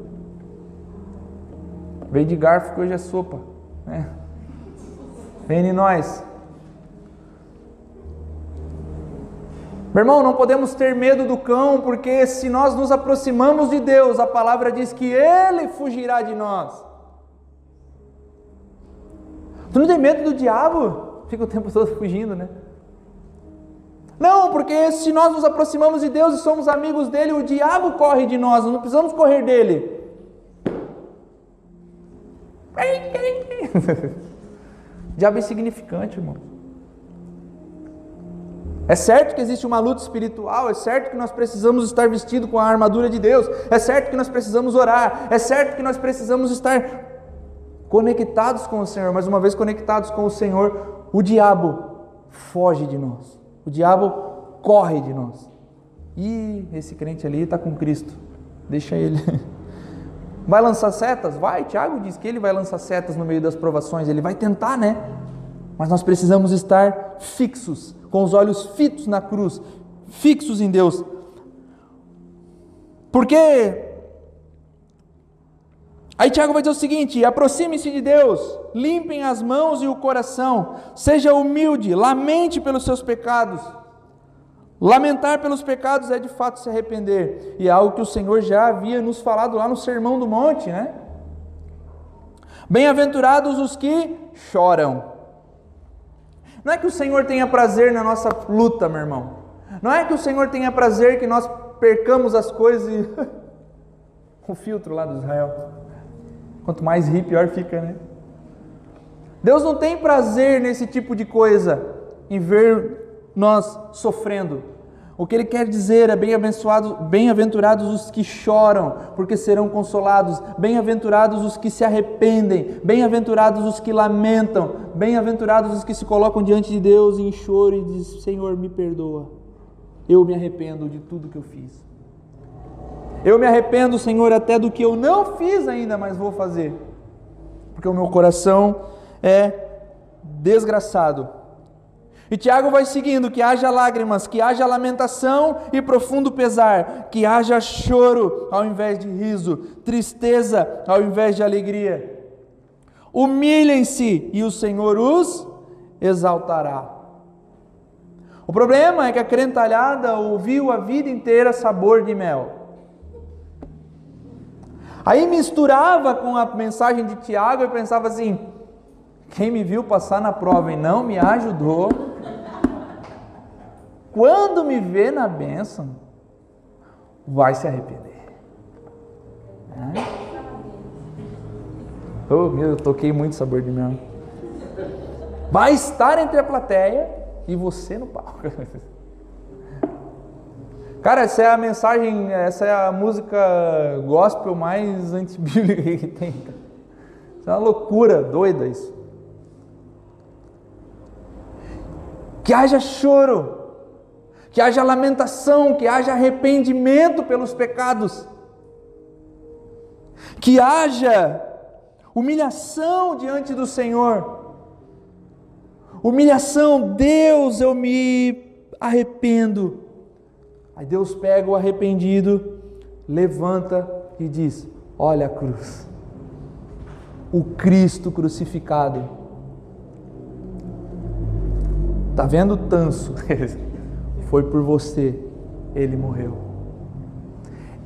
A: Vem de garfo que hoje é sopa. Né? Vem em nós. Meu irmão, não podemos ter medo do cão, porque se nós nos aproximamos de Deus, a palavra diz que Ele fugirá de nós. Tu não tem medo do diabo? Fica o tempo todo fugindo, né? Não, porque se nós nos aproximamos de Deus e somos amigos dele, o diabo corre de nós, não precisamos correr dele. <laughs> diabo é insignificante, irmão. É certo que existe uma luta espiritual, é certo que nós precisamos estar vestidos com a armadura de Deus, é certo que nós precisamos orar, é certo que nós precisamos estar conectados com o Senhor, mas uma vez conectados com o Senhor, o diabo foge de nós. O diabo corre de nós. E esse crente ali está com Cristo. Deixa ele. <laughs> Vai lançar setas? Vai. Tiago diz que ele vai lançar setas no meio das provações. Ele vai tentar, né? Mas nós precisamos estar fixos, com os olhos fitos na cruz, fixos em Deus. Porque Aí Tiago vai dizer o seguinte: aproxime-se de Deus, limpem as mãos e o coração, seja humilde, lamente pelos seus pecados. Lamentar pelos pecados é de fato se arrepender, e é algo que o Senhor já havia nos falado lá no Sermão do Monte, né? Bem-aventurados os que choram. Não é que o Senhor tenha prazer na nossa luta, meu irmão. Não é que o Senhor tenha prazer que nós percamos as coisas e. <laughs> o filtro lá do Israel. Quanto mais ri, pior fica, né? Deus não tem prazer nesse tipo de coisa, em ver nós sofrendo. O que ele quer dizer é bem-aventurados bem os que choram, porque serão consolados. Bem-aventurados os que se arrependem. Bem-aventurados os que lamentam. Bem-aventurados os que se colocam diante de Deus em choro e dizem: Senhor, me perdoa. Eu me arrependo de tudo que eu fiz. Eu me arrependo, Senhor, até do que eu não fiz ainda, mas vou fazer. Porque o meu coração é desgraçado. E Tiago vai seguindo: que haja lágrimas, que haja lamentação e profundo pesar, que haja choro ao invés de riso, tristeza ao invés de alegria. Humilhem-se e o Senhor os exaltará. O problema é que a crentalhada ouviu a vida inteira sabor de mel. Aí misturava com a mensagem de Tiago e pensava assim: quem me viu passar na prova e não me ajudou, quando me vê na bênção, vai se arrepender. É? Oh, meu, eu toquei muito sabor de mel. Vai estar entre a plateia e você no palco. <laughs> Cara, essa é a mensagem, essa é a música gospel mais antibíblica que tem. Isso é uma loucura doida isso. Que haja choro, que haja lamentação, que haja arrependimento pelos pecados. que haja humilhação diante do Senhor. Humilhação, Deus, eu me arrependo. Aí Deus pega o arrependido, levanta e diz: Olha a cruz, o Cristo crucificado. Está vendo tanso? <laughs> Foi por você, ele morreu.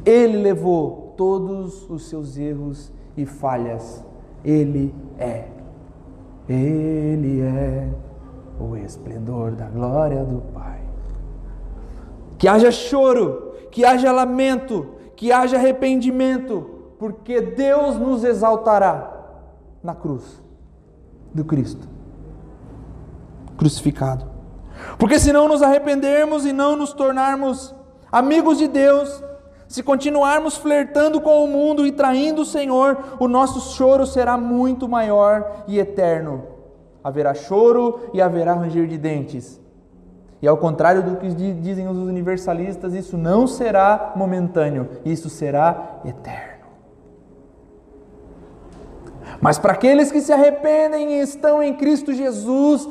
A: Ele levou todos os seus erros e falhas. Ele é. Ele é o esplendor da glória do Pai. Que haja choro, que haja lamento, que haja arrependimento, porque Deus nos exaltará na cruz do Cristo crucificado. Porque se não nos arrependermos e não nos tornarmos amigos de Deus, se continuarmos flertando com o mundo e traindo o Senhor, o nosso choro será muito maior e eterno. Haverá choro e haverá ranger de dentes. E ao contrário do que dizem os universalistas, isso não será momentâneo, isso será eterno. Mas para aqueles que se arrependem e estão em Cristo Jesus,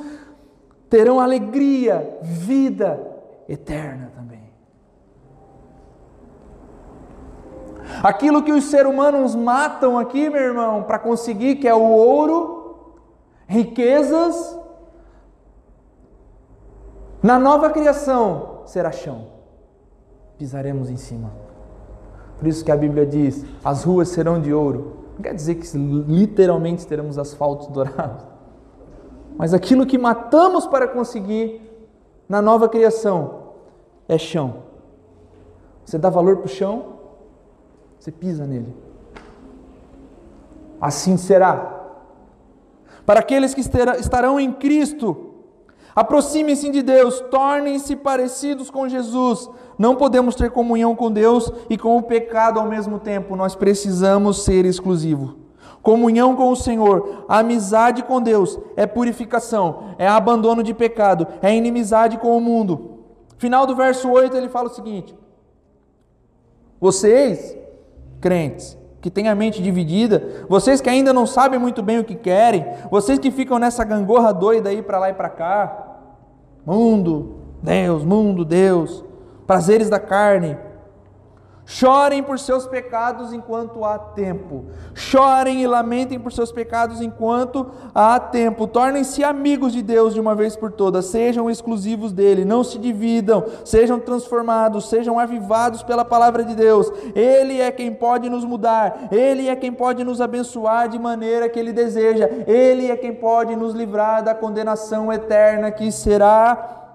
A: terão alegria, vida eterna também. Aquilo que os seres humanos matam aqui, meu irmão, para conseguir, que é o ouro, riquezas, na nova criação será chão. Pisaremos em cima. Por isso que a Bíblia diz: as ruas serão de ouro. Não quer dizer que literalmente teremos asfaltos dourados. Mas aquilo que matamos para conseguir na nova criação é chão. Você dá valor para o chão, você pisa nele. Assim será. Para aqueles que estarão em Cristo, aproximem-se de Deus, tornem-se parecidos com Jesus. Não podemos ter comunhão com Deus e com o pecado ao mesmo tempo, nós precisamos ser exclusivos. Comunhão com o Senhor, amizade com Deus é purificação, é abandono de pecado, é inimizade com o mundo. Final do verso 8 ele fala o seguinte: Vocês crentes que têm a mente dividida, vocês que ainda não sabem muito bem o que querem, vocês que ficam nessa gangorra doida aí para lá e para cá, mundo, Deus, mundo, Deus, prazeres da carne, Chorem por seus pecados enquanto há tempo. Chorem e lamentem por seus pecados enquanto há tempo. Tornem-se amigos de Deus de uma vez por todas. Sejam exclusivos dele. Não se dividam. Sejam transformados. Sejam avivados pela palavra de Deus. Ele é quem pode nos mudar. Ele é quem pode nos abençoar de maneira que ele deseja. Ele é quem pode nos livrar da condenação eterna que será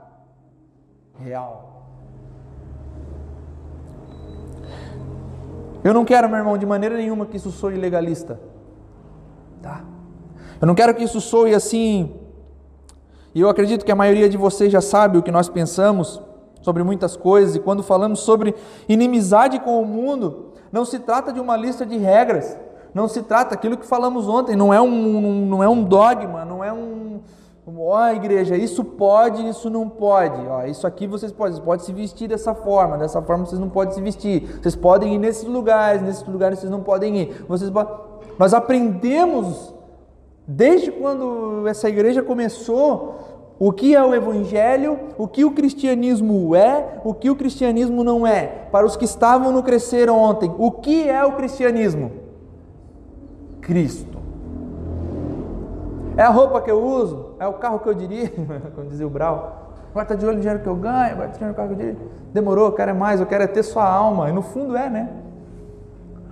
A: real. Eu não quero, meu irmão, de maneira nenhuma que isso soe legalista. Tá? Eu não quero que isso soe assim. E eu acredito que a maioria de vocês já sabe o que nós pensamos sobre muitas coisas, e quando falamos sobre inimizade com o mundo, não se trata de uma lista de regras, não se trata aquilo que falamos ontem, não é um, não é um dogma, um, Ó, oh, igreja, isso pode, isso não pode. Ó, isso aqui vocês podem, vocês podem se vestir dessa forma, dessa forma vocês não podem se vestir. Vocês podem ir nesses lugares, nesses lugares vocês não podem ir. Vocês Nós aprendemos desde quando essa igreja começou o que é o evangelho, o que o cristianismo é, o que o cristianismo não é. Para os que estavam no crescer ontem, o que é o cristianismo? Cristo. É a roupa que eu uso, é o carro que eu dirijo, <laughs> como dizia o Brau. Agora está de olho no dinheiro que eu ganho, agora está de olho no carro que eu dirijo. Demorou, eu quero é mais, eu quero é ter sua alma. E no fundo é, né?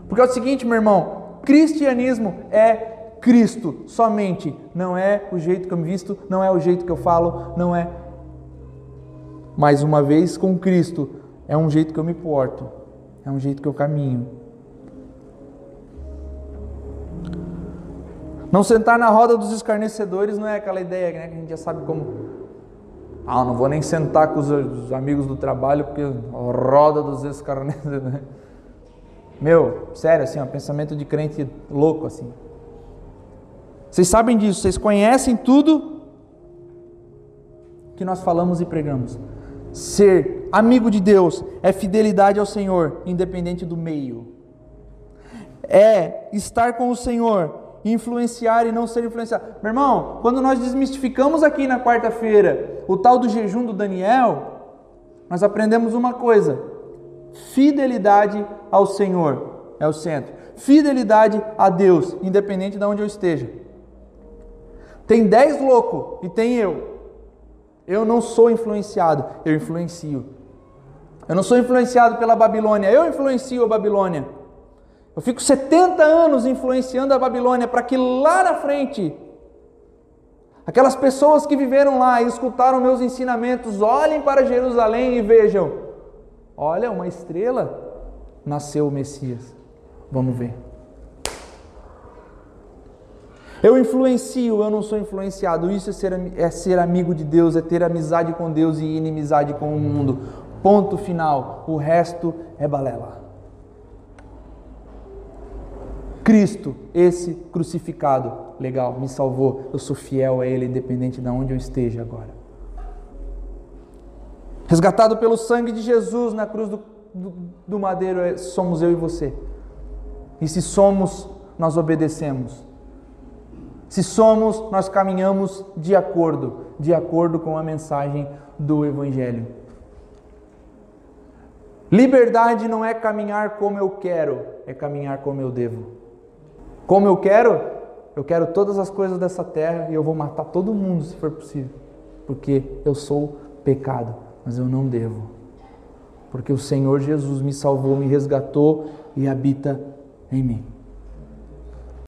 A: Porque é o seguinte, meu irmão, cristianismo é Cristo somente. Não é o jeito que eu me visto, não é o jeito que eu falo, não é. Mais uma vez, com Cristo, é um jeito que eu me porto, é um jeito que eu caminho. Não sentar na roda dos escarnecedores não é aquela ideia né, que a gente já sabe como. Ah, não vou nem sentar com os amigos do trabalho porque roda dos escarnecedores. <laughs> Meu, sério, assim, um pensamento de crente louco assim. Vocês sabem disso, vocês conhecem tudo que nós falamos e pregamos. Ser amigo de Deus é fidelidade ao Senhor, independente do meio é estar com o Senhor, influenciar e não ser influenciado. Meu irmão, quando nós desmistificamos aqui na quarta-feira o tal do jejum do Daniel, nós aprendemos uma coisa: fidelidade ao Senhor é o centro. Fidelidade a Deus, independente de onde eu esteja. Tem dez loucos e tem eu. Eu não sou influenciado, eu influencio. Eu não sou influenciado pela Babilônia, eu influencio a Babilônia. Eu fico 70 anos influenciando a Babilônia para que lá na frente, aquelas pessoas que viveram lá e escutaram meus ensinamentos, olhem para Jerusalém e vejam: olha, uma estrela, nasceu o Messias. Vamos ver. Eu influencio, eu não sou influenciado. Isso é ser, é ser amigo de Deus, é ter amizade com Deus e inimizade com o mundo. Ponto final. O resto é balela. Cristo, esse crucificado, legal, me salvou. Eu sou fiel a Ele, independente de onde eu esteja agora. Resgatado pelo sangue de Jesus na cruz do, do, do madeiro, é, somos eu e você. E se somos, nós obedecemos. Se somos, nós caminhamos de acordo, de acordo com a mensagem do Evangelho. Liberdade não é caminhar como eu quero, é caminhar como eu devo. Como eu quero? Eu quero todas as coisas dessa terra e eu vou matar todo mundo se for possível. Porque eu sou pecado, mas eu não devo. Porque o Senhor Jesus me salvou, me resgatou e habita em mim.